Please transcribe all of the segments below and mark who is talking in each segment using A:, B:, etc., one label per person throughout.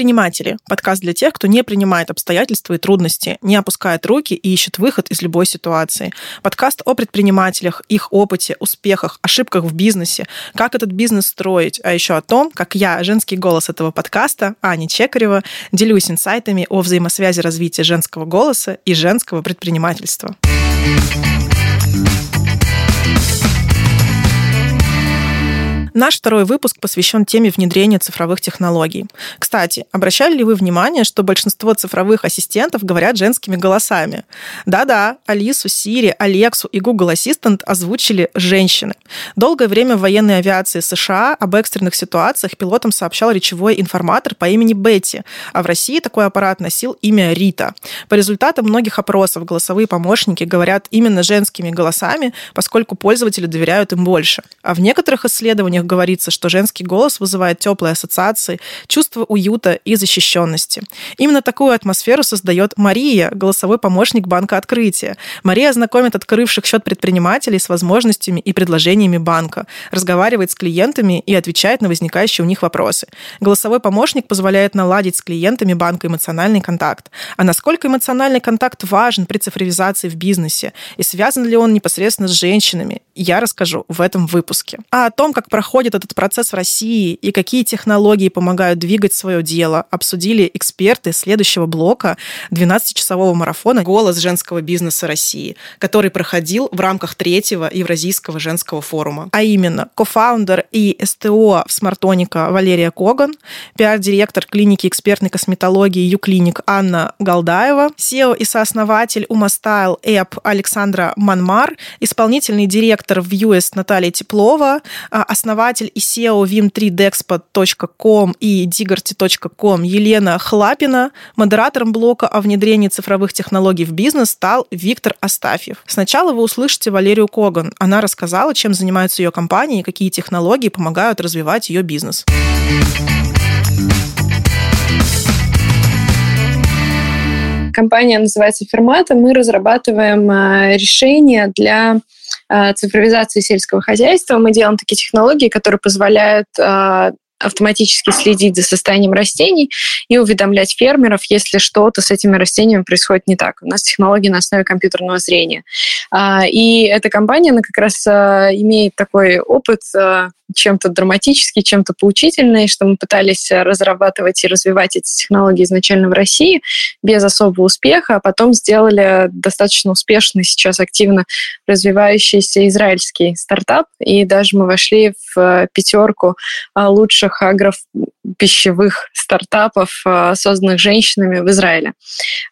A: Предприниматели – подкаст для тех, кто не принимает обстоятельства и трудности, не опускает руки и ищет выход из любой ситуации. Подкаст о предпринимателях, их опыте, успехах, ошибках в бизнесе, как этот бизнес строить, а еще о том, как я, женский голос этого подкаста, Аня Чекарева, делюсь инсайтами о взаимосвязи развития женского голоса и женского предпринимательства. Наш второй выпуск посвящен теме внедрения цифровых технологий. Кстати, обращали ли вы внимание, что большинство цифровых ассистентов говорят женскими голосами? Да-да, Алису, Сири, Алексу и Google Assistant озвучили женщины. Долгое время в военной авиации США об экстренных ситуациях пилотам сообщал речевой информатор по имени Бетти, а в России такой аппарат носил имя Рита. По результатам многих опросов голосовые помощники говорят именно женскими голосами, поскольку пользователи доверяют им больше. А в некоторых исследованиях них говорится, что женский голос вызывает теплые ассоциации, чувство уюта и защищенности. Именно такую атмосферу создает Мария, голосовой помощник банка открытия. Мария знакомит открывших счет предпринимателей с возможностями и предложениями банка, разговаривает с клиентами и отвечает на возникающие у них вопросы. Голосовой помощник позволяет наладить с клиентами банка эмоциональный контакт. А насколько эмоциональный контакт важен при цифровизации в бизнесе и связан ли он непосредственно с женщинами, я расскажу в этом выпуске. А о том, как проходит проходит этот процесс в России и какие технологии помогают двигать свое дело, обсудили эксперты следующего блока 12-часового марафона «Голос женского бизнеса России», который проходил в рамках третьего Евразийского женского форума. А именно, кофаундер и СТО в Смартоника Валерия Коган, пиар-директор клиники экспертной косметологии Юклиник Анна Галдаева, SEO и сооснователь Умастайл Эп Александра Манмар, исполнительный директор в US Наталья Теплова, а основатель основатель и SEO vim3dexpo.com и digarty.com Елена Хлапина. Модератором блока о внедрении цифровых технологий в бизнес стал Виктор Астафьев. Сначала вы услышите Валерию Коган. Она рассказала, чем занимается ее компания и какие технологии помогают развивать ее бизнес.
B: Компания называется Фермата. Мы разрабатываем э, решения для цифровизации сельского хозяйства. Мы делаем такие технологии, которые позволяют э, автоматически следить за состоянием растений и уведомлять фермеров, если что-то с этими растениями происходит не так. У нас технологии на основе компьютерного зрения. А, и эта компания, она как раз э, имеет такой опыт чем-то драматический, чем-то поучительный, что мы пытались разрабатывать и развивать эти технологии изначально в России без особого успеха, а потом сделали достаточно успешный сейчас активно развивающийся израильский стартап, и даже мы вошли в пятерку а, лучших агропищевых стартапов, а, созданных женщинами в Израиле.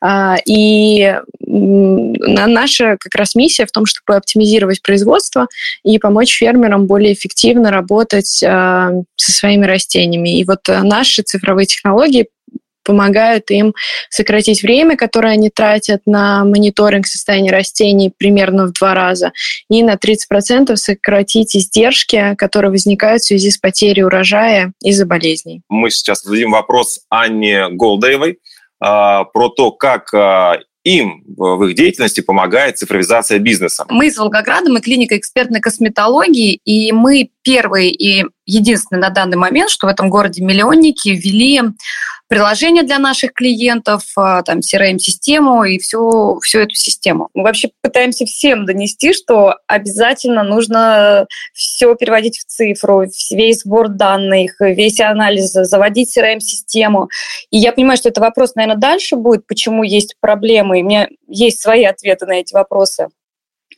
B: А, и наша как раз миссия в том, чтобы оптимизировать производство и помочь фермерам более эффективно работать работать э, со своими растениями. И вот э, наши цифровые технологии помогают им сократить время, которое они тратят на мониторинг состояния растений примерно в два раза, и на 30% сократить издержки, которые возникают в связи с потерей урожая из-за болезней.
C: Мы сейчас зададим вопрос Анне Голдаевой э, про то, как э, им в их деятельности помогает цифровизация бизнеса.
D: Мы из Волгограда, мы клиника экспертной косметологии, и мы первые и единственные на данный момент, что в этом городе миллионники ввели приложение для наших клиентов, а, там, CRM-систему и всю, всю эту систему. Мы вообще пытаемся всем донести, что обязательно нужно все переводить в цифру, весь сбор данных, весь анализ, заводить CRM-систему. И я понимаю, что это вопрос, наверное, дальше будет, почему есть проблемы. И у меня есть свои ответы на эти вопросы.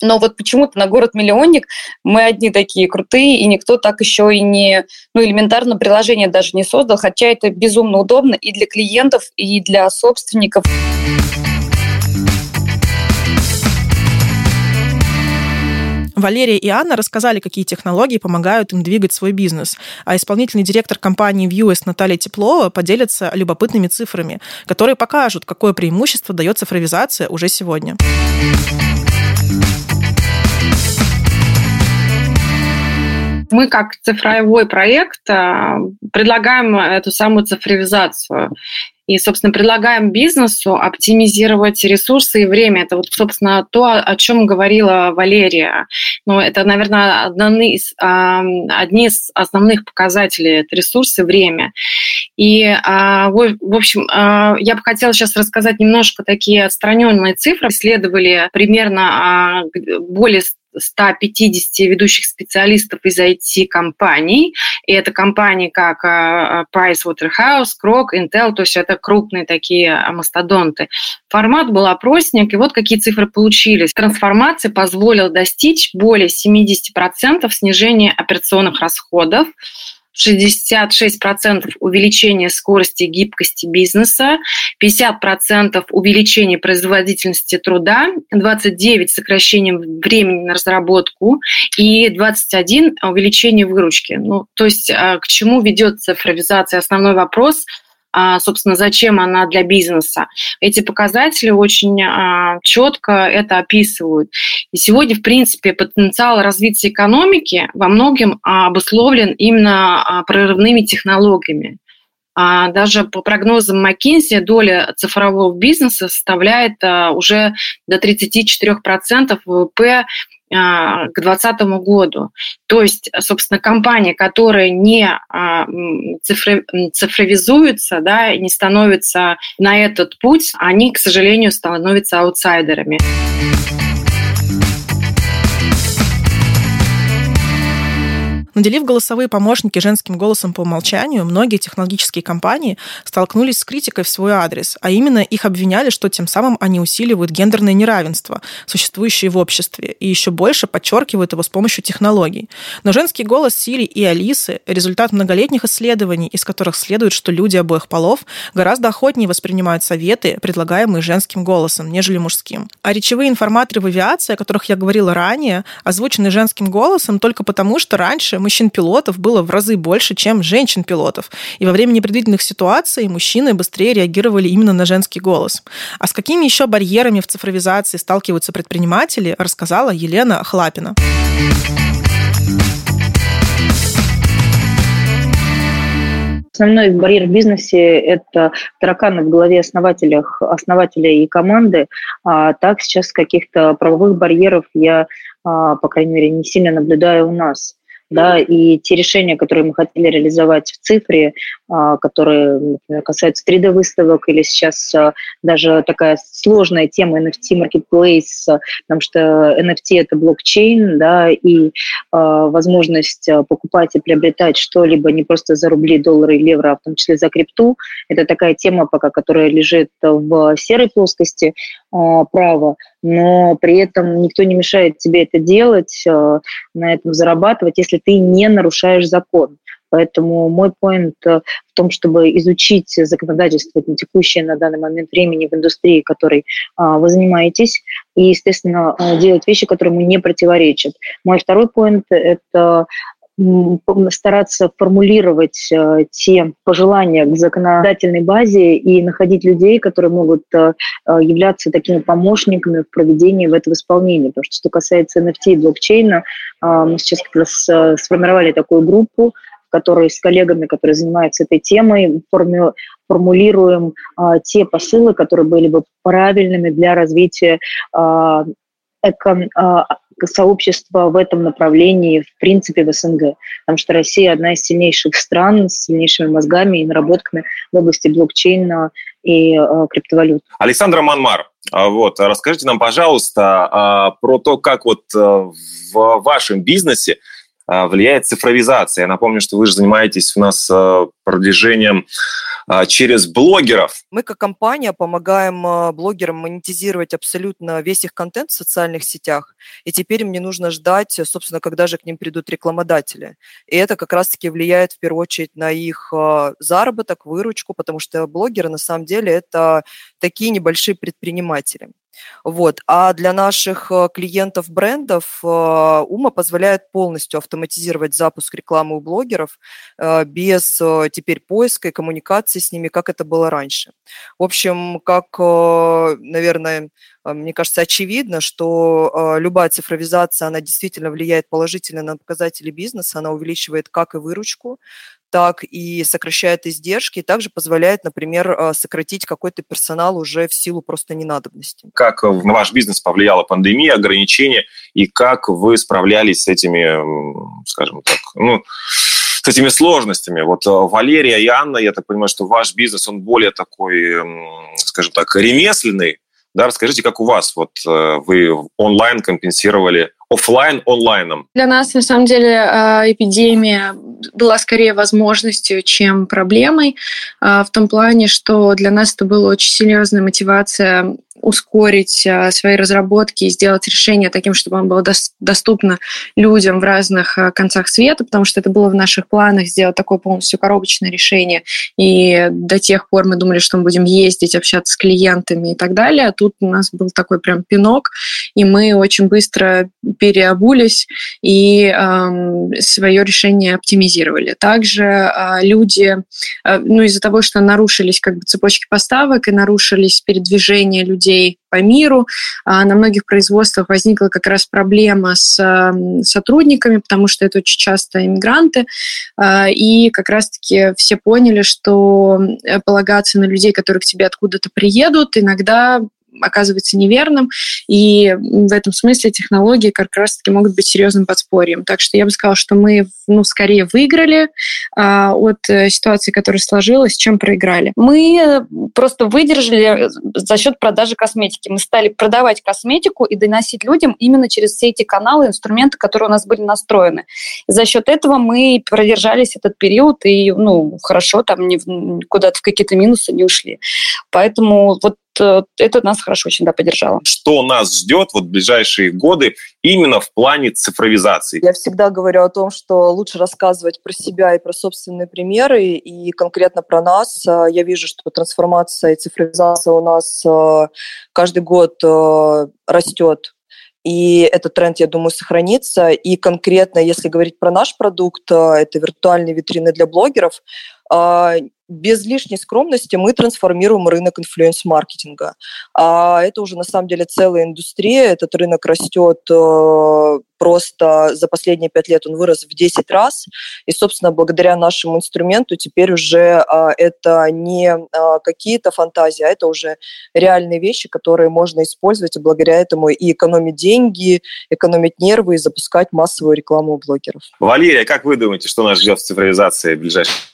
D: Но вот почему-то на город-миллионник мы одни такие крутые, и никто так еще и не, ну, элементарно приложение даже не создал, хотя это безумно удобно и для клиентов, и для собственников.
A: Валерия и Анна рассказали, какие технологии помогают им двигать свой бизнес. А исполнительный директор компании Views Наталья Теплова поделится любопытными цифрами, которые покажут, какое преимущество дает цифровизация уже сегодня.
E: Мы как цифровой проект а, предлагаем эту самую цифровизацию. И, собственно, предлагаем бизнесу оптимизировать ресурсы и время. Это вот, собственно, то, о чем говорила Валерия. Ну, это, наверное, одни из, одни из основных показателей. Это ресурсы время. И, а, в общем, а, я бы хотела сейчас рассказать немножко такие отстраненные цифры. Исследовали примерно более 150 ведущих специалистов из IT-компаний. И это компании как а, а, Pricewaterhouse, Kroc, Intel, то есть это крупные такие а, мастодонты. Формат был опросник, и вот какие цифры получились. Трансформация позволила достичь более 70% снижения операционных расходов, 66% увеличение скорости и гибкости бизнеса, 50% увеличение производительности труда, 29% сокращение времени на разработку и 21% увеличение выручки. Ну, то есть а, к чему ведет цифровизация? Основной вопрос – собственно, зачем она для бизнеса. Эти показатели очень а, четко это описывают. И сегодня, в принципе, потенциал развития экономики во многом обусловлен именно прорывными технологиями. Даже по прогнозам McKinsey доля цифрового бизнеса составляет уже до 34% ВВП а, к 2020 году. То есть, собственно, компании, которые не а, цифровизуются, да, не становятся на этот путь, они, к сожалению, становятся аутсайдерами.
A: Наделив голосовые помощники женским голосом по умолчанию, многие технологические компании столкнулись с критикой в свой адрес, а именно их обвиняли, что тем самым они усиливают гендерное неравенство, существующее в обществе, и еще больше подчеркивают его с помощью технологий. Но женский голос Сири и Алисы – результат многолетних исследований, из которых следует, что люди обоих полов гораздо охотнее воспринимают советы, предлагаемые женским голосом, нежели мужским. А речевые информаторы в авиации, о которых я говорила ранее, озвучены женским голосом только потому, что раньше мужчин-пилотов было в разы больше, чем женщин-пилотов. И во время непредвиденных ситуаций мужчины быстрее реагировали именно на женский голос. А с какими еще барьерами в цифровизации сталкиваются предприниматели, рассказала Елена Хлапина.
F: Основной барьер в бизнесе – это тараканы в голове основателях, основателя и команды. А так сейчас каких-то правовых барьеров я, а, по крайней мере, не сильно наблюдаю у нас да, и те решения, которые мы хотели реализовать в цифре, а, которые, например, касаются 3D-выставок или сейчас а, даже такая сложная тема NFT Marketplace, потому что NFT – это блокчейн, да, и а, возможность покупать и приобретать что-либо не просто за рубли, доллары и евро, а в том числе за крипту, это такая тема пока, которая лежит в серой плоскости права, но при этом никто не мешает тебе это делать, на этом зарабатывать, если ты не нарушаешь закон. Поэтому мой поинт э, в том, чтобы изучить законодательство текущее на данный момент времени в индустрии, которой а, вы занимаетесь, и, естественно, а, делать вещи, которые ему не противоречат. Мой второй поинт – это стараться формулировать э, те пожелания к законодательной базе и находить людей, которые могут э, э, являться такими помощниками в проведении в этом исполнении. Потому что, что касается NFT и блокчейна, мы сейчас как раз сформировали такую группу, в которой с коллегами, которые занимаются этой темой, форми, формулируем те посылы, которые были бы правильными для развития сообщества в этом направлении, в принципе, в СНГ. Потому что Россия одна из сильнейших стран с сильнейшими мозгами и наработками в области блокчейна и э, криптовалют.
C: Александра Манмар, а, вот, расскажите нам, пожалуйста, а, про то, как вот в вашем бизнесе а, влияет цифровизация. Я напомню, что вы же занимаетесь у нас продвижением а, через блогеров.
G: Мы как компания помогаем а, блогерам монетизировать абсолютно весь их контент в социальных сетях, и теперь им не нужно ждать, собственно, когда же к ним придут рекламодатели. И это как раз-таки влияет в первую очередь на их а, заработок, выручку, потому что блогеры на самом деле это такие небольшие предприниматели. Вот. А для наших э, клиентов брендов э, Ума позволяет полностью автоматизировать запуск рекламы у блогеров э, без теперь поиска и коммуникации с ними, как это было раньше. В общем, как, наверное, мне кажется, очевидно, что любая цифровизация, она действительно влияет положительно на показатели бизнеса, она увеличивает как и выручку, так и сокращает издержки, и также позволяет, например, а, сократить какой-то персонал уже в силу просто ненадобности.
C: Как на ваш бизнес повлияла пандемия, ограничения, и как вы справлялись с этими, скажем так, ну, с этими сложностями. Вот а, Валерия и Анна, я так понимаю, что ваш бизнес, он более такой, скажем так, ремесленный. Да, расскажите, как у вас вот э, вы онлайн компенсировали офлайн онлайном?
B: Для нас, на самом деле, э, эпидемия была скорее возможностью, чем проблемой, э, в том плане, что для нас это была очень серьезная мотивация ускорить а, свои разработки и сделать решение таким, чтобы оно было доступно людям в разных а, концах света, потому что это было в наших планах сделать такое полностью коробочное решение. И до тех пор мы думали, что мы будем ездить, общаться с клиентами и так далее. А тут у нас был такой прям пинок, и мы очень быстро переобулись и эм, свое решение оптимизировали. Также э, люди, э, ну из-за того, что нарушились как бы цепочки поставок и нарушились передвижения людей по миру. А на многих производствах возникла как раз проблема с сотрудниками, потому что это очень часто иммигранты. А, и как раз-таки все поняли, что э, полагаться на людей, которые к тебе откуда-то приедут, иногда оказывается неверным, и в этом смысле технологии как раз-таки могут быть серьезным подспорьем. Так что я бы сказала, что мы, ну, скорее выиграли а, от э, ситуации, которая сложилась, чем проиграли.
D: Мы просто выдержали за счет продажи косметики. Мы стали продавать косметику и доносить людям именно через все эти каналы, инструменты, которые у нас были настроены. За счет этого мы продержались этот период и, ну, хорошо, там не, куда-то в какие-то минусы не ушли. Поэтому вот Э, это нас хорошо очень да, поддержало.
C: Что нас ждет вот в ближайшие годы именно в плане цифровизации?
G: Я всегда говорю о том, что лучше рассказывать про себя и про собственные примеры, и конкретно про нас. Э, я вижу, что трансформация и цифровизация у нас э, каждый год растет и этот тренд, я думаю, сохранится. И конкретно, если говорить про наш продукт, это виртуальные витрины для блогеров, без лишней скромности мы трансформируем рынок инфлюенс-маркетинга. А это уже на самом деле целая индустрия. Этот рынок растет э, просто за последние пять лет он вырос в 10 раз. И, собственно, благодаря нашему инструменту теперь уже а, это не а, какие-то фантазии, а это уже реальные вещи, которые можно использовать, и благодаря этому и экономить деньги, экономить нервы и запускать массовую рекламу у блогеров.
C: Валерия, как вы думаете, что нас ждет в цифровизации в ближайшее
B: а,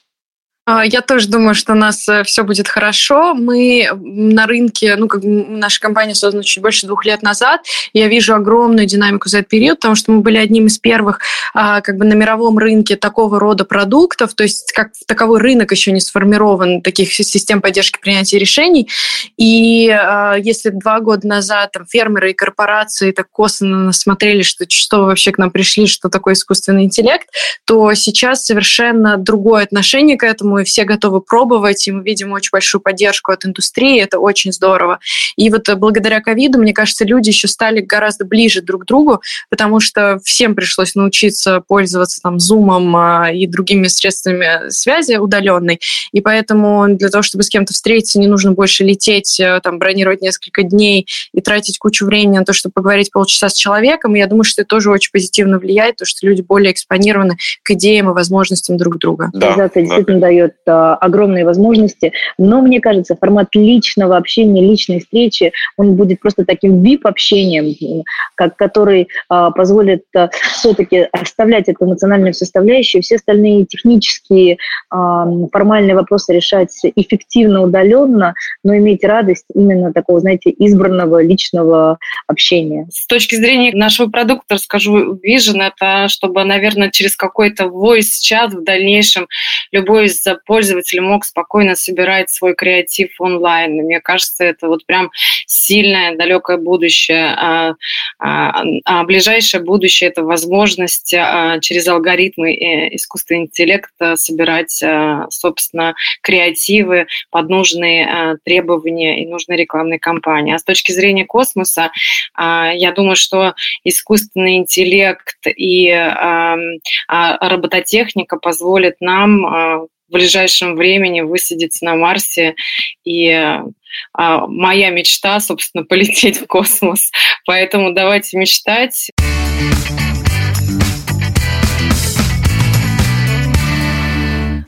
B: я тоже думаю, что у нас э, все будет хорошо. Мы на рынке, ну, как наша компания создана чуть больше двух лет назад. Я вижу огромную динамику за этот период, потому что мы были одним из первых а, как бы на мировом рынке такого рода продуктов. То есть как таковой рынок еще не сформирован, таких систем поддержки принятия решений. И а, если два года назад там, фермеры и корпорации так косвенно смотрели, что что вообще к нам пришли, что такое искусственный интеллект, то сейчас совершенно другое отношение к этому и все готовы пробовать, и мы видим очень большую поддержку от индустрии, это очень здорово. И вот э, благодаря ковиду, мне кажется, люди еще стали гораздо ближе друг к другу, потому что всем пришлось научиться пользоваться там зумом а, и другими средствами связи удаленной, и поэтому для того, чтобы с кем-то встретиться, не нужно больше лететь, э, там, бронировать несколько дней и тратить кучу времени на то, чтобы поговорить полчаса с человеком, и я думаю, что это тоже очень позитивно влияет, то, что люди более экспонированы к идеям и возможностям друг друга.
F: Да, да. действительно дает дает а, огромные возможности. Но мне кажется, формат личного общения, личной встречи, он будет просто таким VIP-общением, как, который а, позволит а, все-таки оставлять эту эмоциональную составляющую, все остальные технические, формальные вопросы решать эффективно, удаленно, но иметь радость именно такого, знаете, избранного личного общения.
E: С точки зрения нашего продукта, расскажу, Vision, это чтобы, наверное, через какой-то voice-чат в дальнейшем любой из пользователь мог спокойно собирать свой креатив онлайн. Мне кажется, это вот прям сильное, далекое будущее. А, а, а ближайшее будущее – это возможность а, через алгоритмы и искусственный интеллект собирать, а, собственно, креативы под нужные а, требования и нужные рекламные кампании. А с точки зрения космоса, а, я думаю, что искусственный интеллект и а, а, робототехника позволит нам в ближайшем времени высадиться на Марсе. И а, моя мечта, собственно, полететь в космос. Поэтому давайте мечтать.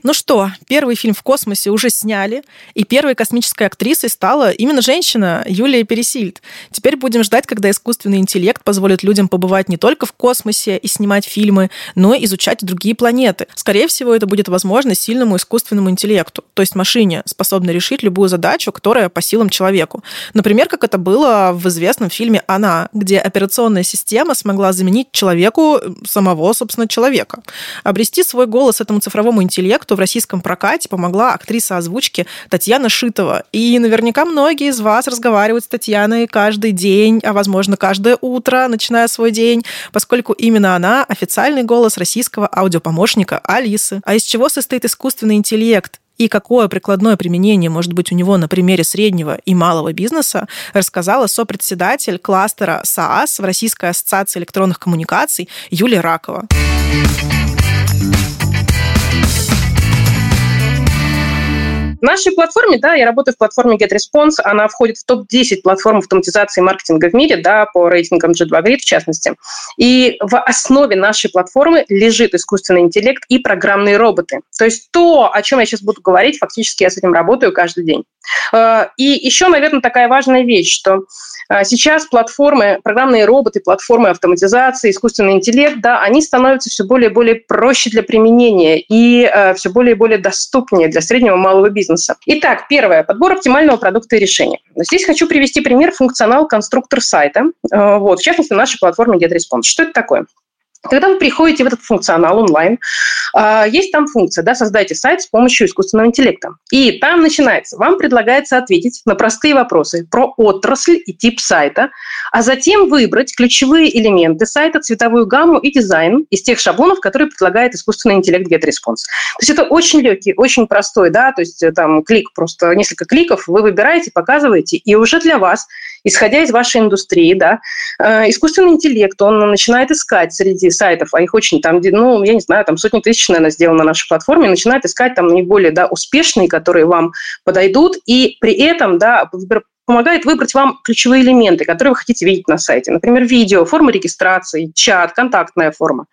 A: Ну что, первый фильм в космосе уже сняли, и первой космической актрисой стала именно женщина Юлия Пересильд. Теперь будем ждать, когда искусственный интеллект позволит людям побывать не только в космосе и снимать фильмы, но и изучать другие планеты. Скорее всего, это будет возможно сильному искусственному интеллекту, то есть машине, способной решить любую задачу, которая по силам человеку. Например, как это было в известном фильме «Она», где операционная система смогла заменить человеку самого, собственно, человека. Обрести свой голос этому цифровому интеллекту в российском прокате помогла актриса озвучки Татьяна Шитова. И наверняка многие из вас разговаривают с Татьяной каждый день, а возможно каждое утро, начиная свой день, поскольку именно она официальный голос российского аудиопомощника Алисы. А из чего состоит искусственный интеллект? и какое прикладное применение может быть у него на примере среднего и малого бизнеса, рассказала сопредседатель кластера СААС в Российской ассоциации электронных коммуникаций Юлия Ракова.
H: В нашей платформе, да, я работаю в платформе GetResponse, она входит в топ-10 платформ автоматизации маркетинга в мире, да, по рейтингам G2 Grid в частности. И в основе нашей платформы лежит искусственный интеллект и программные роботы. То есть то, о чем я сейчас буду говорить, фактически я с этим работаю каждый день. Э, и еще, наверное, такая важная вещь, что э, сейчас платформы, программные роботы, платформы автоматизации, искусственный интеллект, да, они становятся все более и более проще для применения и э, все более и более доступнее для среднего и малого бизнеса. Итак, первое. Подбор оптимального продукта и решения. Здесь хочу привести пример функционал конструктор сайта. Вот, в частности, на нашей платформе GetResponse. Что это такое? Когда вы приходите в этот функционал онлайн, а, есть там функция, да, создайте сайт с помощью искусственного интеллекта. И там начинается, вам предлагается ответить на простые вопросы про отрасль и тип сайта, а затем выбрать ключевые элементы сайта, цветовую гамму и дизайн из тех шаблонов, которые предлагает искусственный интеллект GetResponse. То есть это очень легкий, очень простой, да, то есть э, там клик, просто несколько кликов, вы выбираете, показываете, и уже для вас исходя из вашей индустрии, да, э, искусственный интеллект, он начинает искать среди сайтов, а их очень там, ну, я не знаю, там сотни тысяч, наверное, сделано на нашей платформе, начинает искать там наиболее, да, успешные, которые вам подойдут, и при этом, да, помогает выбрать вам ключевые элементы, которые вы хотите видеть на сайте. Например, видео, форма регистрации, чат, контактная форма.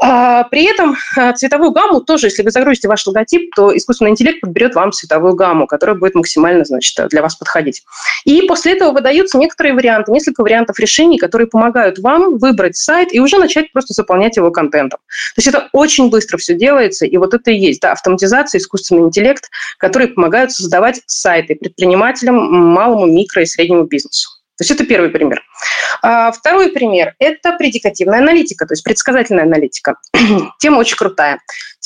H: А, при этом а, цветовую гамму тоже, если вы загрузите ваш логотип, то искусственный интеллект подберет вам цветовую гамму, которая будет максимально значит, для вас подходить. И после этого выдаются некоторые варианты, несколько вариантов решений, которые помогают вам выбрать сайт и уже начать просто заполнять его контентом. То есть это очень быстро все делается, и вот это и есть да, автоматизация, искусственный интеллект, которые помогают создавать сайты предпринимателям, малому, микро и среднему бизнесу. То есть это первый пример. А, второй пример – это предикативная аналитика, то есть предсказательная аналитика. Тема очень крутая.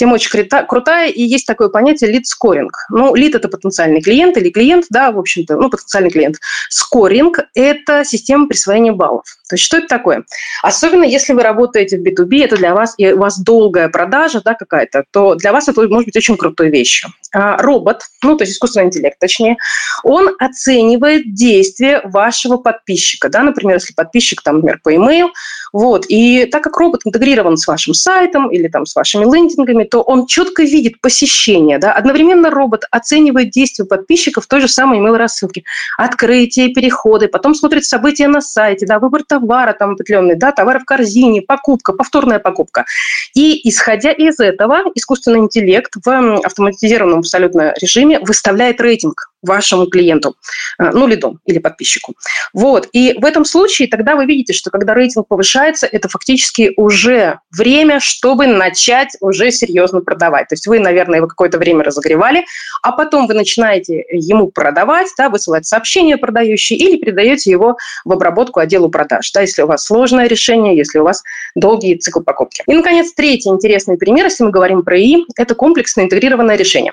H: Тема очень крутая, и есть такое понятие лид-скоринг. Ну, лид – это потенциальный клиент или клиент, да, в общем-то, ну, потенциальный клиент. Скоринг – это система присвоения баллов. То есть что это такое? Особенно если вы работаете в B2B, это для вас, и у вас долгая продажа да, какая-то, то для вас это может быть очень крутой вещью. А робот, ну, то есть искусственный интеллект, точнее, он оценивает действия вашего подписчика. Да? Например, если подписчик, там, например, по email, вот, и так как робот интегрирован с вашим сайтом или там с вашими лендингами, то он четко видит посещение. Да? Одновременно робот оценивает действия подписчиков той же самой email рассылке. Открытие, переходы, потом смотрит события на сайте, да, выбор товара там определенный, да, товар в корзине, покупка, повторная покупка. И исходя из этого, искусственный интеллект в автоматизированном абсолютно режиме выставляет рейтинг вашему клиенту, э, ну, лиду или подписчику. Вот. И в этом случае тогда вы видите, что когда рейтинг повышается, это фактически уже время, чтобы начать уже серьезно продавать. То есть вы, наверное, его какое-то время разогревали, а потом вы начинаете ему продавать, да, высылать сообщения продающие или передаете его в обработку отделу продаж, да, если у вас сложное решение, если у вас долгий цикл покупки. И, наконец, третий интересный пример, если мы говорим про ИИ, это комплексное интегрированное решение.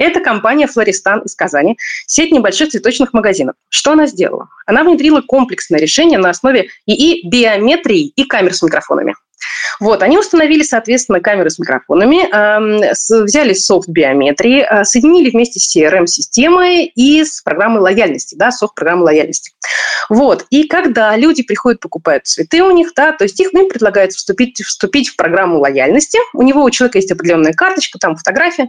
H: Это компания «Флористан» из Казани, сеть небольших цветочных магазинов. Что она сделала? Она внедрила комплексное решение на основе ИИ, биометрии и камер с микрофонами. Вот, они установили, соответственно, камеры с микрофонами, э, взяли софт биометрии, э, соединили вместе с CRM-системой и с программой лояльности, да, софт программы лояльности. Вот, и когда люди приходят, покупают цветы у них, да, то есть их, им предлагается вступить, вступить в программу лояльности, у него, у человека есть определенная карточка, там фотография,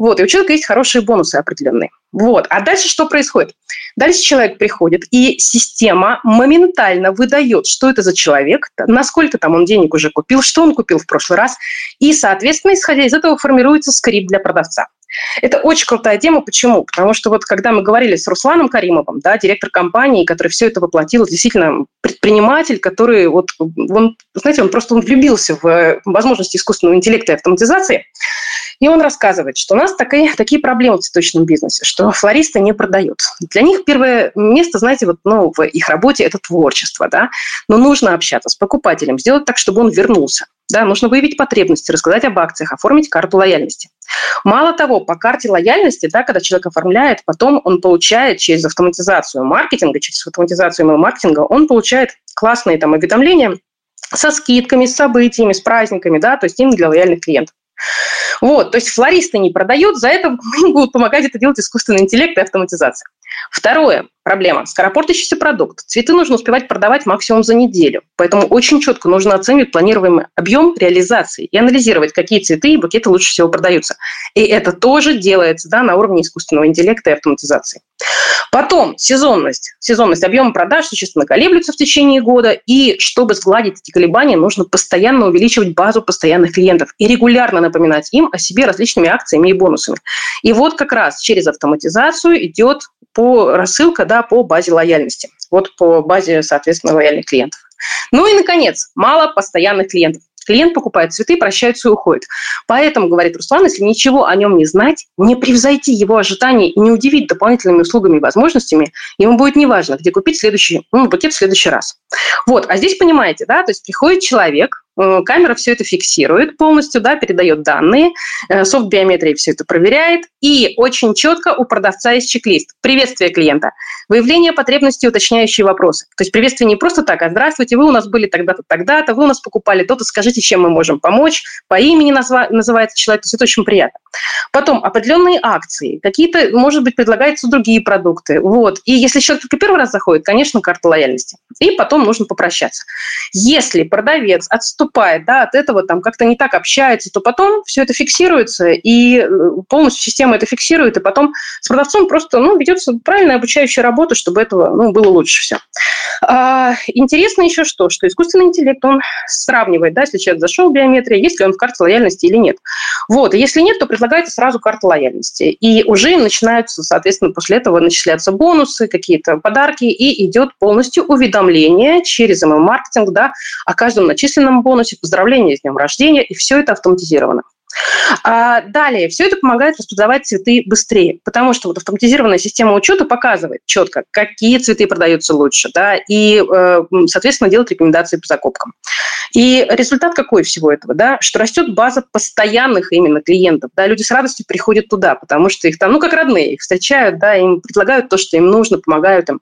H: Вот, и у человека есть хорошие бонусы определенные. Вот. А дальше что происходит? Дальше человек приходит, и система моментально выдает, что это за человек, насколько там он денег уже купил, что он купил в прошлый раз. И, соответственно, исходя из этого формируется скрипт для продавца. Это очень крутая тема. Почему? Потому что вот когда мы говорили с Русланом Каримовым, да, директор компании, который все это воплотил, действительно предприниматель, который вот, он, знаете, он просто он влюбился в возможности искусственного интеллекта и автоматизации, и он рассказывает, что у нас такие, такие проблемы в цветочном бизнесе, что флористы не продают. Для них первое место, знаете, вот, ну, в их работе – это творчество, да, но нужно общаться с покупателем, сделать так, чтобы он вернулся. Да, нужно выявить потребности, рассказать об акциях, оформить карту лояльности. Мало того, по карте лояльности, да, когда человек оформляет, потом он получает через автоматизацию маркетинга, через автоматизацию email маркетинга, он получает классные там уведомления со скидками, с событиями, с праздниками, да, то есть именно для лояльных клиентов. Вот, то есть флористы не продают, за это им будут помогать это делать искусственный интеллект и автоматизация. Второе, проблема. Скоропортящийся продукт. Цветы нужно успевать продавать максимум за неделю. Поэтому очень четко нужно оценивать планируемый объем реализации и анализировать, какие цветы и букеты лучше всего продаются. И это тоже делается да, на уровне искусственного интеллекта и автоматизации. Потом сезонность. Сезонность объема продаж существенно колеблется в течение года, и чтобы сгладить эти колебания, нужно постоянно увеличивать базу постоянных клиентов и регулярно напоминать им о себе различными акциями и бонусами. И вот как раз через автоматизацию идет по рассылка да, по базе лояльности, вот по базе, соответственно, лояльных клиентов. Ну и, наконец, мало постоянных клиентов. Клиент покупает цветы, прощается и уходит. Поэтому, говорит Руслан, если ничего о нем не знать, не превзойти его ожидания и не удивить дополнительными услугами и возможностями, ему будет неважно, где купить следующий ну, букет в следующий раз. Вот, а здесь понимаете, да, то есть приходит человек, камера все это фиксирует полностью, да, передает данные, э, софт биометрии все это проверяет, и очень четко у продавца есть чек-лист. Приветствие клиента, выявление потребностей, уточняющие вопросы. То есть приветствие не просто так, а здравствуйте, вы у нас были тогда-то, тогда-то, вы у нас покупали то-то, скажите, чем мы можем помочь, по имени назва- называется человек, то есть это очень приятно. Потом определенные акции, какие-то, может быть, предлагаются другие продукты. Вот. И если человек только первый раз заходит, конечно, карта лояльности. И потом нужно попрощаться. Если продавец отступает отступает да, от этого, там как-то не так общается, то потом все это фиксируется, и э, полностью система это фиксирует, и потом с продавцом просто ну, ведется правильная обучающая работа, чтобы этого ну, было лучше все. А, интересно еще что, что искусственный интеллект, он сравнивает, да, если человек зашел в биометрию, есть ли он в карте лояльности или нет. Вот, если нет, то предлагается сразу карта лояльности. И уже начинаются, соответственно, после этого начисляться бонусы, какие-то подарки, и идет полностью уведомление через email-маркетинг да, о каждом начисленном бонусе, бонусе, поздравления с днем рождения, и все это автоматизировано. А далее, все это помогает распознавать цветы быстрее, потому что вот автоматизированная система учета показывает четко, какие цветы продаются лучше, да, и, э, соответственно, делает рекомендации по закупкам. И результат какой всего этого, да, что растет база постоянных именно клиентов, да, люди с радостью приходят туда, потому что их там, ну, как родные, их встречают, да, им предлагают то, что им нужно, помогают им,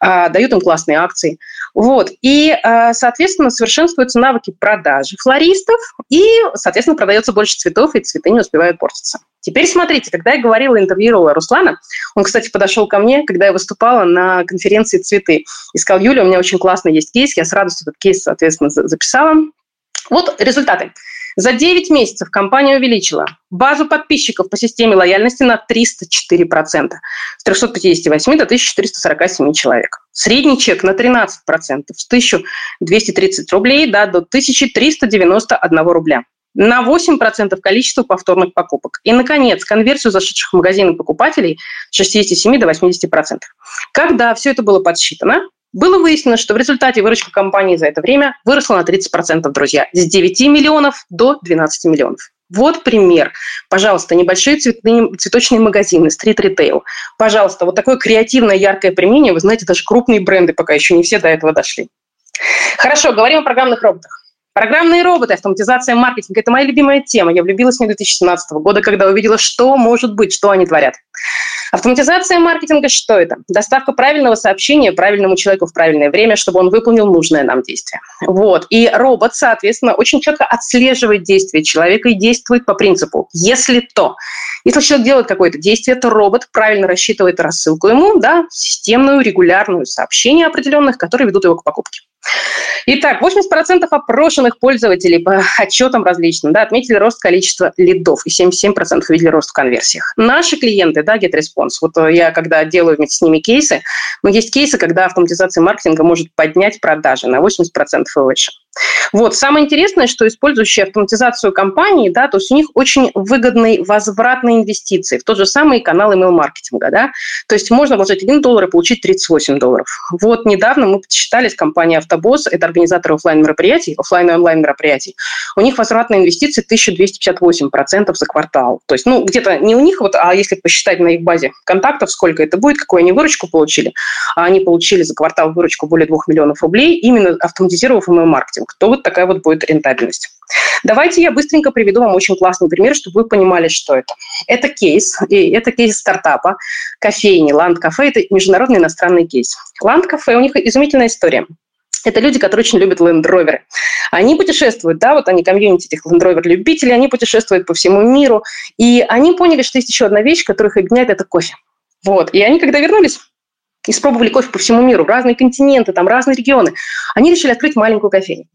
H: а, дают им классные акции. Вот. И, а, соответственно, совершенствуются навыки продажи флористов, и, соответственно, продается больше цветов, и цветы не успевают портиться. Теперь смотрите, когда я говорила, интервьюировала Руслана, он, кстати, подошел ко мне, когда я выступала на конференции «Цветы», и сказал, Юля, у меня очень классный есть кейс, я с радостью этот кейс, соответственно, записала. Вот результаты. За 9 месяцев компания увеличила базу подписчиков по системе лояльности на 304%, с 358 до 1447 человек. Средний чек на 13%, с 1230 рублей да, до 1391 рубля на 8% количество повторных покупок. И, наконец, конверсию зашедших в магазины покупателей с 67 до 80%. Когда все это было подсчитано, было выяснено, что в результате выручка компании за это время выросла на 30%, друзья, с 9 миллионов до 12 миллионов. Вот пример. Пожалуйста, небольшие цветные, цветочные магазины, стрит-ритейл. Пожалуйста, вот такое креативное, яркое применение. Вы знаете, даже крупные бренды пока еще не все до этого дошли. Хорошо, говорим о программных роботах. Программные роботы, автоматизация маркетинга – это моя любимая тема. Я влюбилась в них 2017 года, когда увидела, что может быть, что они творят. Автоматизация маркетинга – что это? Доставка правильного сообщения правильному человеку в правильное время, чтобы он выполнил нужное нам действие. Вот. И робот, соответственно, очень четко отслеживает действия человека и действует по принципу «если то». Если человек делает какое-то действие, то робот правильно рассчитывает рассылку ему, да, системную, регулярную сообщения определенных, которые ведут его к покупке. Итак, 80% опрошенных пользователей по отчетам различным да, отметили рост количества лидов, и 77% увидели рост в конверсиях. Наши клиенты, да, GetResponse, вот э, я когда делаю вместе с ними кейсы, но есть кейсы, когда автоматизация маркетинга может поднять продажи на 80% и выше. Вот. Самое интересное, что использующие автоматизацию компании, да, то есть у них очень выгодный возврат на инвестиции в тот же самый канал email-маркетинга. Да? То есть можно вложить 1 доллар и получить 38 долларов. Вот недавно мы подсчитали с компанией «Автобос», это организатор офлайн мероприятий, офлайн и онлайн мероприятий, у них возврат на инвестиции 1258% за квартал. То есть, ну, где-то не у них, вот, а если посчитать на их базе контактов, сколько это будет, какую они выручку получили, а они получили за квартал выручку более 2 миллионов рублей, именно автоматизировав email-маркетинг, то вот такая вот будет рентабельность. Давайте я быстренько приведу вам очень классный пример, чтобы вы понимали, что это. Это кейс, и это кейс стартапа, кофейни, Land Cafe, это международный иностранный кейс. Land Cafe, у них изумительная история. Это люди, которые очень любят Rover. Они путешествуют, да, вот они комьюнити этих Land Rover любителей, они путешествуют по всему миру, и они поняли, что есть еще одна вещь, которая их объединяет, это кофе. Вот. И они, когда вернулись, испробовали кофе по всему миру, разные континенты, там разные регионы. Они решили открыть маленькую кофейню.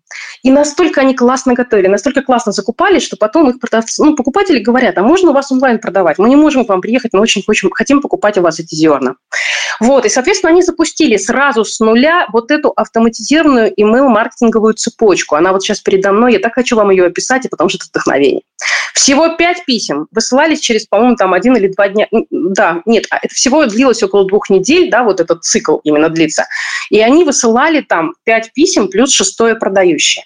H: И настолько они классно готовили, настолько классно закупали, что потом их продавцы, ну, покупатели говорят, а можно у вас онлайн продавать? Мы не можем к вам приехать, но очень хотим, хотим покупать у вас эти зерна. Вот, и, соответственно, они запустили сразу с нуля вот эту автоматизированную email-маркетинговую цепочку. Она вот сейчас передо мной, я так хочу вам ее описать, и потому что это вдохновение. Всего пять писем высылались через, по-моему, там один или два дня. Да, нет, а это всего длилось около двух недель, да, вот этот цикл именно длится. И они высылали там пять писем плюс шестое продающее.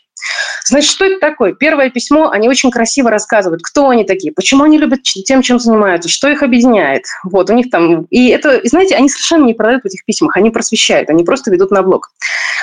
H: Значит, что это такое? Первое письмо, они очень красиво рассказывают, кто они такие, почему они любят тем, чем занимаются, что их объединяет. Вот, у них там... И это, и знаете, они совершенно не продают в этих письмах, они просвещают, они просто ведут на блог.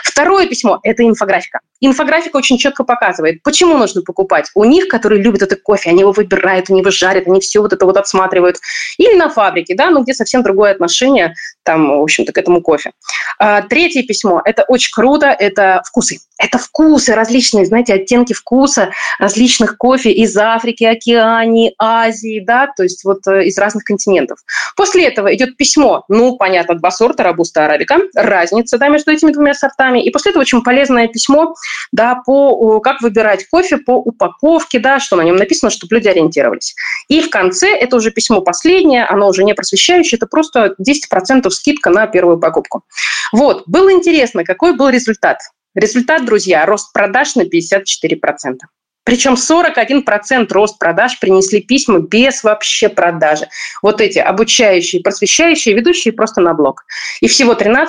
H: Второе письмо – это инфографика. Инфографика очень четко показывает, почему нужно покупать. У них, которые любят это кофе, они его выбирают, они его жарят, они все вот это вот отсматривают. Или на фабрике, да, ну где совсем другое отношение там, в общем-то, к этому кофе. А, третье письмо – это очень круто, это вкусы. Это вкусы, различные, знаете, оттенки вкуса различных кофе из Африки, Океании, Азии, да, то есть вот э, из разных континентов. После этого идет письмо, ну, понятно, два сорта, робуста, арабика, разница, да, между этими двумя сортами. И после этого очень полезное письмо, да, по как выбирать кофе по упаковке, да, что на нем написано, чтобы люди ориентировались. И в конце, это уже письмо последнее, оно уже не просвещающее, это просто 10% скидка на первую покупку. Вот, было интересно, какой был результат. Результат, друзья, рост продаж на 54%. Причем 41% рост продаж принесли письма без вообще продажи. Вот эти обучающие, просвещающие, ведущие просто на блог. И всего 13%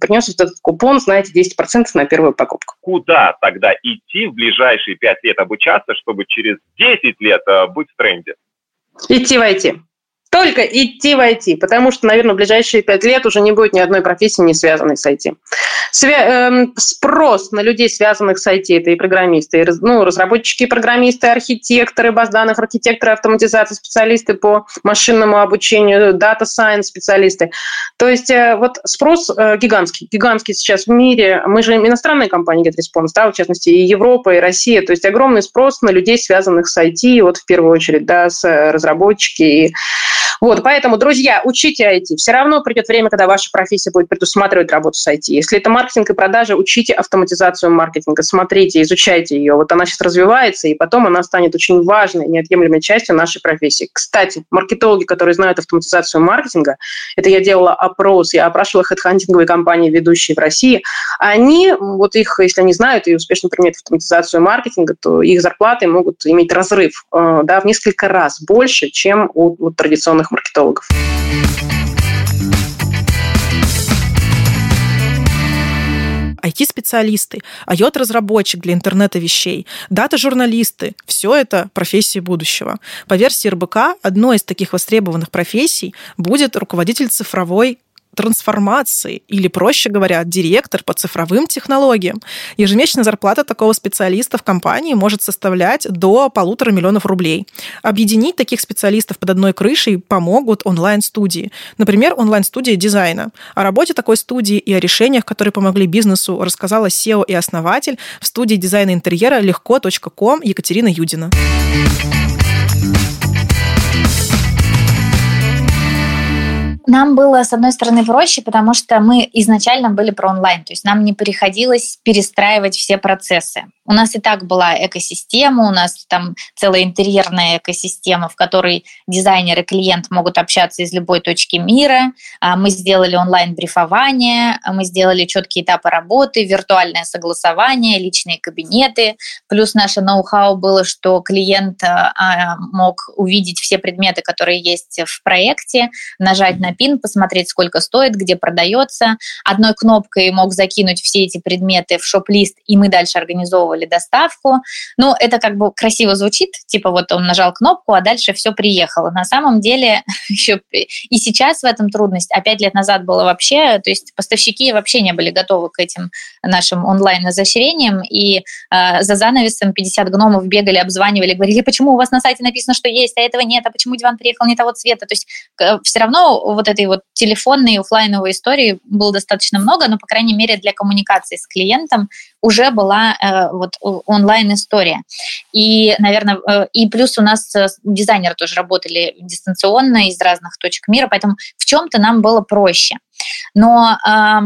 H: принес вот этот купон, знаете, 10% на первую покупку.
C: Куда тогда идти в ближайшие 5 лет обучаться, чтобы через 10 лет э, быть в тренде?
H: Идти войти только идти в IT, потому что, наверное, в ближайшие пять лет уже не будет ни одной профессии, не связанной с IT. Свя- эм, спрос на людей, связанных с IT, это и программисты, и ну, разработчики, программисты, архитекторы баз данных, архитекторы автоматизации, специалисты по машинному обучению, дата science специалисты. То есть э, вот спрос э, гигантский, гигантский сейчас в мире. Мы же иностранная компания GetResponse, да, в частности, и Европа, и Россия. То есть огромный спрос на людей, связанных с IT, вот в первую очередь, да, с э, разработчики и вот, поэтому, друзья, учите IT. Все равно придет время, когда ваша профессия будет предусматривать работу с IT. Если это маркетинг и продажи, учите автоматизацию маркетинга, смотрите, изучайте ее. Вот она сейчас развивается, и потом она станет очень важной, неотъемлемой частью нашей профессии. Кстати, маркетологи, которые знают автоматизацию маркетинга, это я делала опрос, я опрашивала хедхантинговые компании, ведущие в России, они, вот их, если они знают и успешно применяют автоматизацию маркетинга, то их зарплаты могут иметь разрыв э, да, в несколько раз больше, чем у, у традиционных профессиональных маркетологов.
A: IT-специалисты, IOT-разработчик для интернета вещей, дата-журналисты – все это профессии будущего. По версии РБК, одной из таких востребованных профессий будет руководитель цифровой трансформации или, проще говоря, директор по цифровым технологиям. Ежемесячная зарплата такого специалиста в компании может составлять до полутора миллионов рублей. Объединить таких специалистов под одной крышей помогут онлайн-студии. Например, онлайн-студия дизайна. О работе такой студии и о решениях, которые помогли бизнесу, рассказала SEO и основатель в студии дизайна интерьера легко.ком Екатерина Юдина.
I: Нам было, с одной стороны, проще, потому что мы изначально были про онлайн, то есть нам не приходилось перестраивать все процессы. У нас и так была экосистема, у нас там целая интерьерная экосистема, в которой дизайнер и клиент могут общаться из любой точки мира. А, мы сделали онлайн-брифование, мы сделали четкие этапы работы, виртуальное согласование, личные кабинеты. Плюс наше ноу-хау было, что клиент а, мог увидеть все предметы, которые есть в проекте, нажать на пин, посмотреть, сколько стоит, где продается. Одной кнопкой мог закинуть все эти предметы в шоп-лист, и мы дальше организовывали организовывали доставку. Ну, это как бы красиво звучит, типа вот он нажал кнопку, а дальше все приехало. На самом деле еще и сейчас в этом трудность, а пять лет назад было вообще, то есть поставщики вообще не были готовы к этим нашим онлайн-изощрениям, и э, за занавесом 50 гномов бегали, обзванивали, говорили, почему у вас на сайте написано, что есть, а этого нет, а почему диван приехал не того цвета. То есть э, все равно вот этой вот телефонной офлайновой истории было достаточно много, но, по крайней мере, для коммуникации с клиентом уже была э, вот онлайн-история. И, наверное, э, и плюс у нас э, дизайнеры тоже работали дистанционно из разных точек мира, поэтому в чем-то нам было проще. Но э,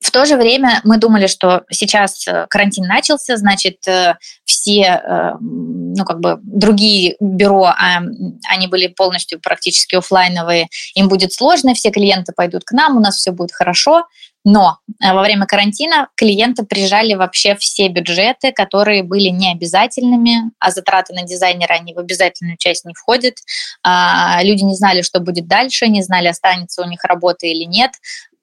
I: в то же время мы думали, что сейчас э, карантин начался, значит, все, ну, как бы другие бюро, они были полностью практически офлайновые, им будет сложно, все клиенты пойдут к нам, у нас все будет хорошо. Но э, во время карантина клиенты прижали вообще все бюджеты, которые были необязательными, а затраты на дизайнера, они в обязательную часть не входят. А, люди не знали, что будет дальше, не знали, останется у них работа или нет.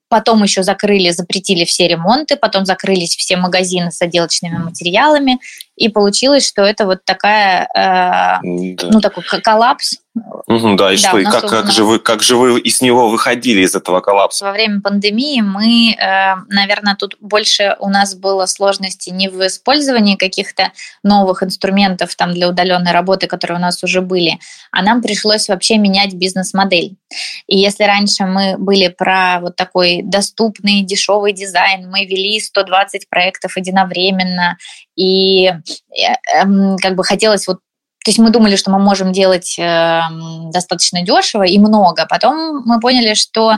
I: Потом еще закрыли, запретили все ремонты, потом закрылись все магазины с отделочными материалами, и получилось, что это вот такая, э, да. ну такой коллапс.
C: Угу, да, и да, что, и как, как, же вы, как же вы из него выходили, из этого коллапса?
I: Во время пандемии мы, э, наверное, тут больше у нас было сложности не в использовании каких-то новых инструментов там для удаленной работы, которые у нас уже были, а нам пришлось вообще менять бизнес-модель. И если раньше мы были про вот такой доступный, дешевый дизайн, мы вели 120 проектов единовременно, и эм, как бы хотелось вот то есть мы думали, что мы можем делать эм, достаточно дешево и много. Потом мы поняли, что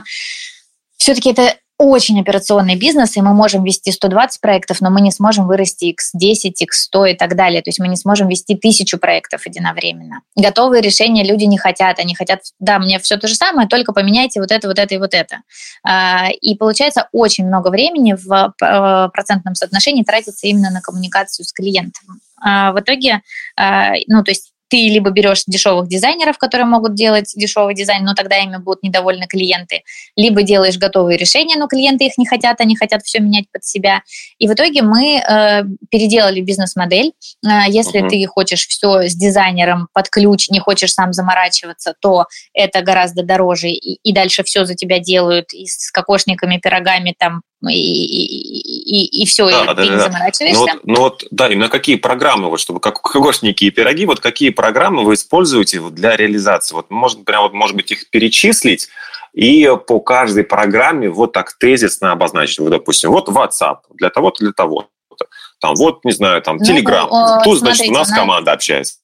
I: все-таки это очень операционный бизнес, и мы можем вести 120 проектов, но мы не сможем вырасти x10, x100 и так далее. То есть мы не сможем вести тысячу проектов единовременно. Готовые решения люди не хотят. Они хотят, да, мне все то же самое, только поменяйте вот это, вот это и вот это. А, и получается очень много времени в э, процентном соотношении тратится именно на коммуникацию с клиентом. А, в итоге, а, ну, то есть ты либо берешь дешевых дизайнеров, которые могут делать дешевый дизайн, но тогда ими будут недовольны клиенты, либо делаешь готовые решения, но клиенты их не хотят, они хотят все менять под себя. И в итоге мы э, переделали бизнес-модель. Э, если uh-huh. ты хочешь все с дизайнером под ключ, не хочешь сам заморачиваться, то это гораздо дороже, и, и дальше все за тебя делают и с кокошниками, пирогами, там и, и, и, и все, да, и да, ты да, не заморачиваешься.
C: Ну вот, ну вот, да, именно какие программы, вот, чтобы как кокошники и пироги, вот какие программы вы используете для реализации? Вот можно прям, вот, может быть, их перечислить и по каждой программе вот так тезисно обозначить. Вот, допустим, вот WhatsApp для того-то, для того-то. Там вот, не знаю, там ну, Telegram. Ну, Тут, смотрите, значит, у нас на... команда общается.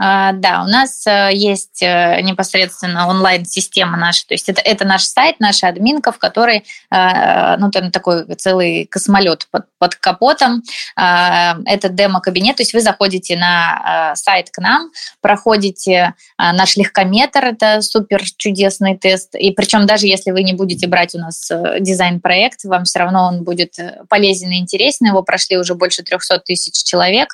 I: А, да, у нас э, есть э, непосредственно онлайн-система наша, то есть это, это наш сайт, наша админка, в которой, э, ну, там такой целый космолет под, под капотом. Это демо-кабинет, то есть вы заходите на сайт к нам, проходите наш легкометр, это супер чудесный тест, и причем даже если вы не будете брать у нас дизайн-проект, вам все равно он будет полезен и интересен, его прошли уже больше 300 тысяч человек.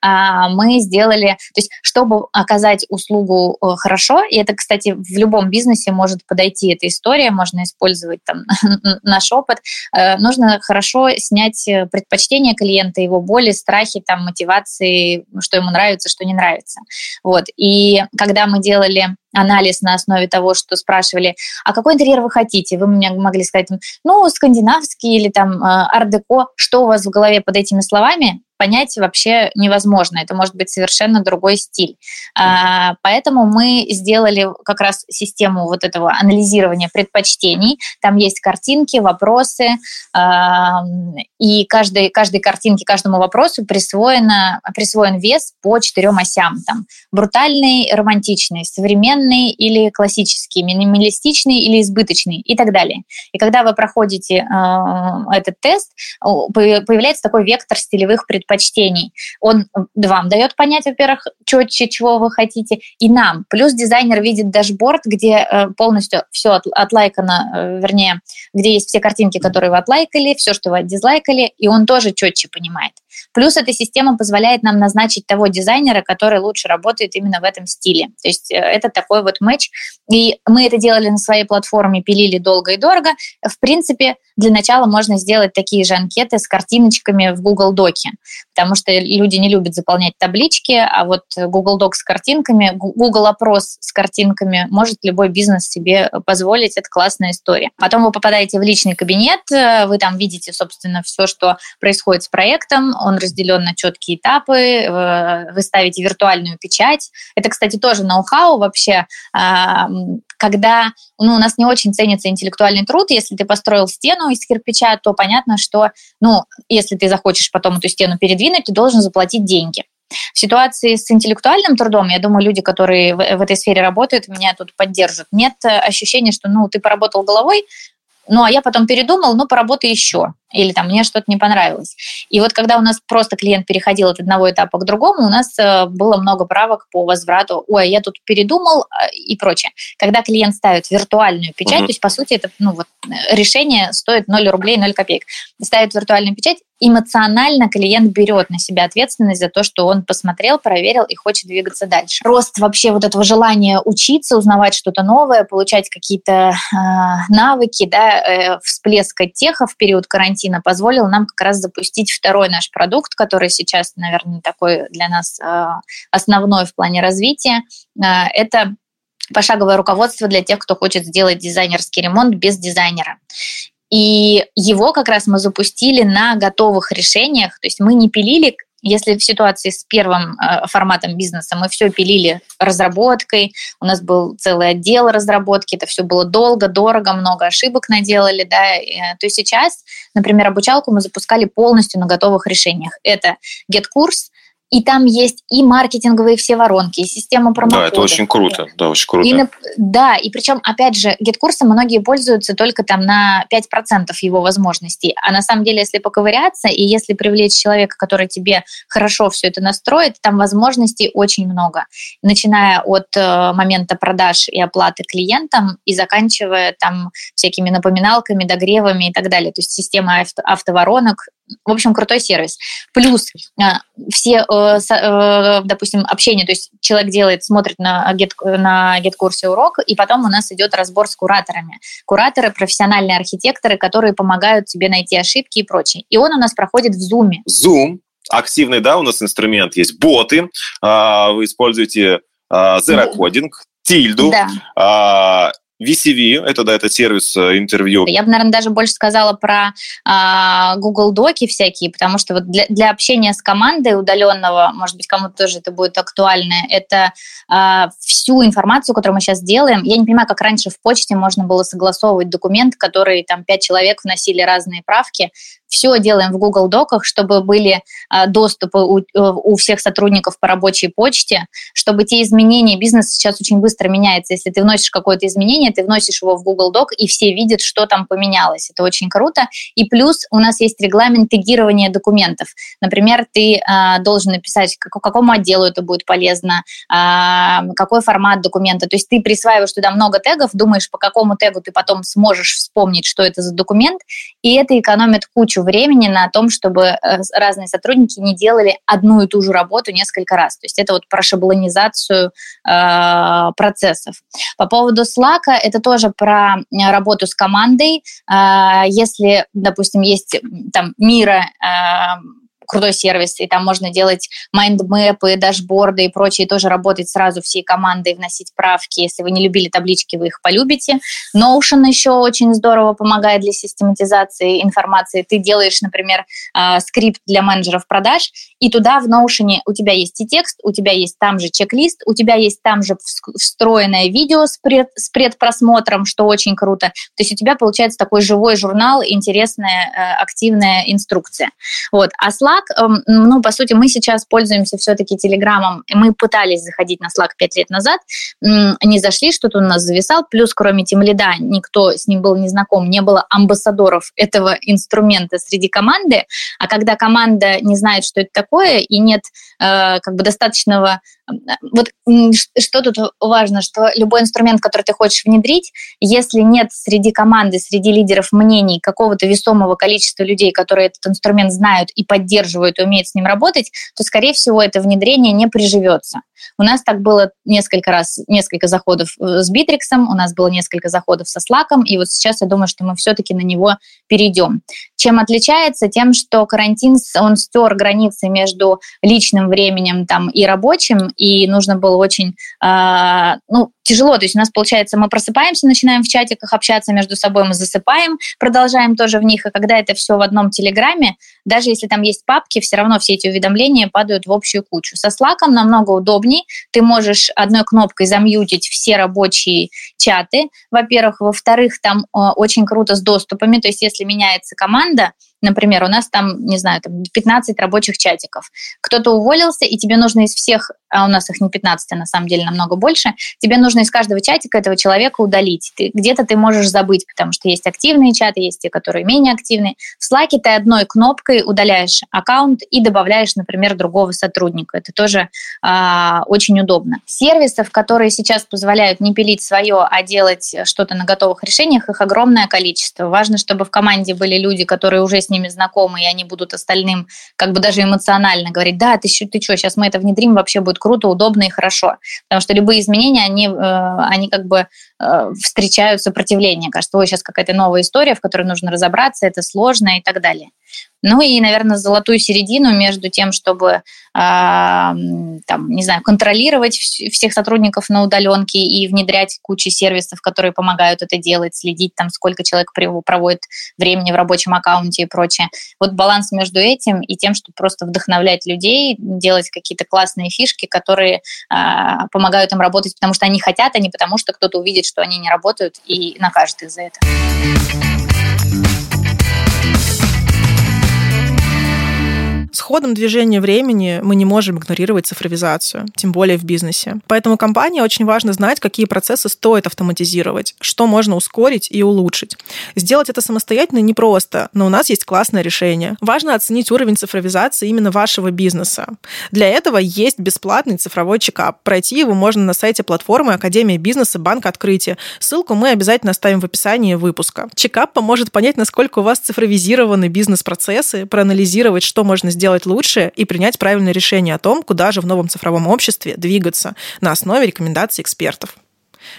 I: А, мы сделали, то есть что чтобы оказать услугу э, хорошо, и это, кстати, в любом бизнесе может подойти эта история, можно использовать там наш опыт, э, нужно хорошо снять э, предпочтения клиента, его боли, страхи, там, мотивации, что ему нравится, что не нравится. Вот. И когда мы делали анализ на основе того, что спрашивали, а какой интерьер вы хотите? Вы мне могли сказать, ну, скандинавский или там арт-деко, что у вас в голове под этими словами? Понять вообще невозможно. Это может быть совершенно другой стиль. А, поэтому мы сделали как раз систему вот этого анализирования предпочтений. Там есть картинки, вопросы, а, и каждой, каждой картинке, каждому вопросу присвоено, присвоен вес по четырем осям. Там, брутальный, романтичный, современный или классический, минималистичный или избыточный и так далее. И когда вы проходите э, этот тест, появляется такой вектор стилевых предпочтений. Он вам дает понять, во-первых, четче, чего вы хотите, и нам. Плюс дизайнер видит дашборд, где э, полностью все от, отлайкано, э, вернее, где есть все картинки, которые вы отлайкали, все, что вы отдизлайкали, и он тоже четче понимает. Плюс эта система позволяет нам назначить того дизайнера, который лучше работает именно в этом стиле. То есть э, это такой вот матч. И мы это делали на своей платформе, пилили долго и дорого. В принципе, для начала можно сделать такие же анкеты с картиночками в Google Доке, потому что люди не любят заполнять таблички, а вот Google Doc с картинками, Google опрос с картинками может любой бизнес себе позволить. Это классная история. Потом вы попадаете в личный кабинет, э, вы там видите, собственно, все, что происходит с проектом, он разделен на четкие этапы, э, вы ставите виртуальную печать. Это, кстати, тоже ноу-хау вообще, а, когда ну, у нас не очень ценится интеллектуальный труд, если ты построил стену из кирпича, то понятно, что, ну, если ты захочешь потом эту стену передвинуть, ты должен заплатить деньги. В ситуации с интеллектуальным трудом, я думаю, люди, которые в, в этой сфере работают, меня тут поддержат. Нет ощущения, что ну, ты поработал головой, ну, а я потом передумал, ну, поработай еще. Или там мне что-то не понравилось. И вот когда у нас просто клиент переходил от одного этапа к другому, у нас э, было много правок по возврату. Ой, я тут передумал э, и прочее. Когда клиент ставит виртуальную печать, угу. то есть, по сути, это ну, вот, решение стоит 0 рублей, 0 копеек. Ставит виртуальную печать, эмоционально клиент берет на себя ответственность за то, что он посмотрел, проверил и хочет двигаться дальше. Рост вообще вот этого желания учиться, узнавать что-то новое, получать какие-то э, навыки, да, э, всплеска теха в период карантина позволил нам как раз запустить второй наш продукт, который сейчас, наверное, такой для нас э, основной в плане развития. Э, это пошаговое руководство для тех, кто хочет сделать дизайнерский ремонт без дизайнера. И его как раз мы запустили на готовых решениях. То есть мы не пилили если в ситуации с первым э, форматом бизнеса мы все пилили разработкой, у нас был целый отдел разработки, это все было долго, дорого, много ошибок наделали, да, э, то сейчас, например, обучалку мы запускали полностью на готовых решениях. Это GetCourse, и там есть и маркетинговые все воронки, и система промокодов.
C: Да, это очень круто, да, очень круто.
I: И, да, и причем, опять же, GetCourse многие пользуются только там на 5% его возможностей, а на самом деле, если поковыряться, и если привлечь человека, который тебе хорошо все это настроит, там возможностей очень много, начиная от э, момента продаж и оплаты клиентам и заканчивая там всякими напоминалками, догревами и так далее. То есть система авто автоворонок, в общем, крутой сервис. Плюс э, все, э, э, допустим, общение, то есть человек делает, смотрит на get, на get-курсе урок, и потом у нас идет разбор с кураторами. Кураторы, профессиональные архитекторы, которые помогают тебе найти ошибки и прочее. И он у нас проходит в Zoom.
C: Zoom, активный, да, у нас инструмент есть, боты, а, вы используете а, Zero Coding, Тильду, да. VCV, это, да, это сервис э, интервью.
I: Я бы, наверное, даже больше сказала про э, Google Доки всякие, потому что вот для, для общения с командой удаленного, может быть, кому-то тоже это будет актуально, это э, всю информацию, которую мы сейчас делаем. Я не понимаю, как раньше в почте можно было согласовывать документ, который там пять человек вносили разные правки все делаем в Google Доках, чтобы были а, доступы у, э, у всех сотрудников по рабочей почте, чтобы те изменения, бизнес сейчас очень быстро меняется. Если ты вносишь какое-то изменение, ты вносишь его в Google Doc, и все видят, что там поменялось. Это очень круто. И плюс у нас есть регламент тегирования документов. Например, ты э, должен написать, к какому отделу это будет полезно, э, какой формат документа. То есть ты присваиваешь туда много тегов, думаешь, по какому тегу ты потом сможешь вспомнить, что это за документ, и это экономит кучу времени на том, чтобы э, разные сотрудники не делали одну и ту же работу несколько раз. То есть это вот про шаблонизацию э, процессов. По поводу Slack, это тоже про э, работу с командой. Э, если, допустим, есть там Мира, э, крутой сервис, и там можно делать майндмэпы, дашборды и прочее, тоже работать сразу всей командой, вносить правки. Если вы не любили таблички, вы их полюбите. Notion еще очень здорово помогает для систематизации информации. Ты делаешь, например, а, скрипт для менеджеров продаж, и туда в Notion у тебя есть и текст, у тебя есть там же чек-лист, у тебя есть там же встроенное видео с, пред, с предпросмотром, что очень круто. То есть у тебя получается такой живой журнал, интересная, э, активная инструкция. Вот. А Slack, эм, ну, по сути, мы сейчас пользуемся все-таки Телеграмом. Мы пытались заходить на Slack пять лет назад, не зашли, что-то у нас зависал. Плюс, кроме Тимлида, никто с ним был не знаком, не было амбассадоров этого инструмента среди команды. А когда команда не знает, что это такое, и нет э, как бы достаточного вот что тут важно, что любой инструмент, который ты хочешь внедрить, если нет среди команды, среди лидеров мнений какого-то весомого количества людей, которые этот инструмент знают и поддерживают, и умеют с ним работать, то, скорее всего, это внедрение не приживется. У нас так было несколько раз, несколько заходов э, с Битриксом, у нас было несколько заходов со Слаком, и вот сейчас я думаю, что мы все-таки на него перейдем. Чем отличается? Тем, что карантин, он стер границы между личным временем там, и рабочим, и нужно было очень, э, ну, тяжело. То есть у нас, получается, мы просыпаемся, начинаем в чатиках общаться между собой, мы засыпаем, продолжаем тоже в них, и когда это все в одном телеграме, даже если там есть папки, все равно все эти уведомления падают в общую кучу. Со Slack намного удобней. Ты можешь одной кнопкой замьютить все рабочие чаты, во-первых. Во-вторых, там э, очень круто с доступами. То есть если меняется команда, Например, у нас там, не знаю, там 15 рабочих чатиков. Кто-то уволился, и тебе нужно из всех, а у нас их не 15, а на самом деле намного больше, тебе нужно из каждого чатика этого человека удалить. Ты, где-то ты можешь забыть, потому что есть активные чаты, есть те, которые менее активные. В Slack ты одной кнопкой удаляешь аккаунт и добавляешь, например, другого сотрудника. Это тоже а, очень удобно. Сервисов, которые сейчас позволяют не пилить свое, а делать что-то на готовых решениях, их огромное количество. Важно, чтобы в команде были люди, которые уже с ними знакомы, и они будут остальным как бы даже эмоционально говорить, да, ты, ты что, сейчас мы это внедрим, вообще будет круто, удобно и хорошо. Потому что любые изменения, они, э, они как бы э, встречают сопротирование. Кажется, ой, сейчас какая-то новая история, в которой нужно разобраться, это сложно и так далее. Ну и, наверное, золотую середину между тем, чтобы, э, там, не знаю, контролировать всех сотрудников на удаленке и внедрять кучу сервисов, которые помогают это делать, следить, там, сколько человек проводит времени в рабочем аккаунте и прочее. Вот баланс между этим и тем, чтобы просто вдохновлять людей, делать какие-то классные фишки, которые э, помогают им работать, потому что они хотят, а не потому что кто-то увидит, что они не работают и накажет их за это.
A: С ходом движения времени мы не можем игнорировать цифровизацию, тем более в бизнесе. Поэтому компании очень важно знать, какие процессы стоит автоматизировать, что можно ускорить и улучшить. Сделать это самостоятельно непросто, но у нас есть классное решение. Важно оценить уровень цифровизации именно вашего бизнеса. Для этого есть бесплатный цифровой чекап. Пройти его можно на сайте платформы Академия бизнеса Банк Открытия. Ссылку мы обязательно оставим в описании выпуска. Чекап поможет понять, насколько у вас цифровизированы бизнес-процессы, проанализировать, что можно сделать сделать лучше и принять правильное решение о том, куда же в новом цифровом обществе двигаться на основе рекомендаций экспертов.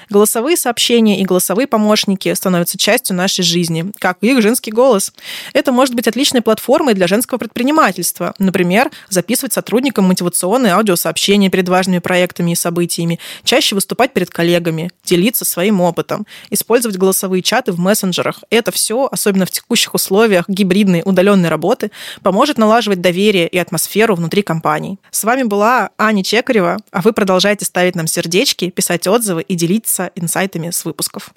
A: Голосовые сообщения и голосовые помощники становятся частью нашей жизни, как и их женский голос. Это может быть отличной платформой для женского предпринимательства. Например, записывать сотрудникам мотивационные аудиосообщения перед важными проектами и событиями, чаще выступать перед коллегами, делиться своим опытом, использовать голосовые чаты в мессенджерах. Это все, особенно в текущих условиях гибридной удаленной работы, поможет налаживать доверие и атмосферу внутри компаний. С вами была Аня Чекарева, а вы продолжаете ставить нам сердечки, писать отзывы и делиться инсайтами с выпусков.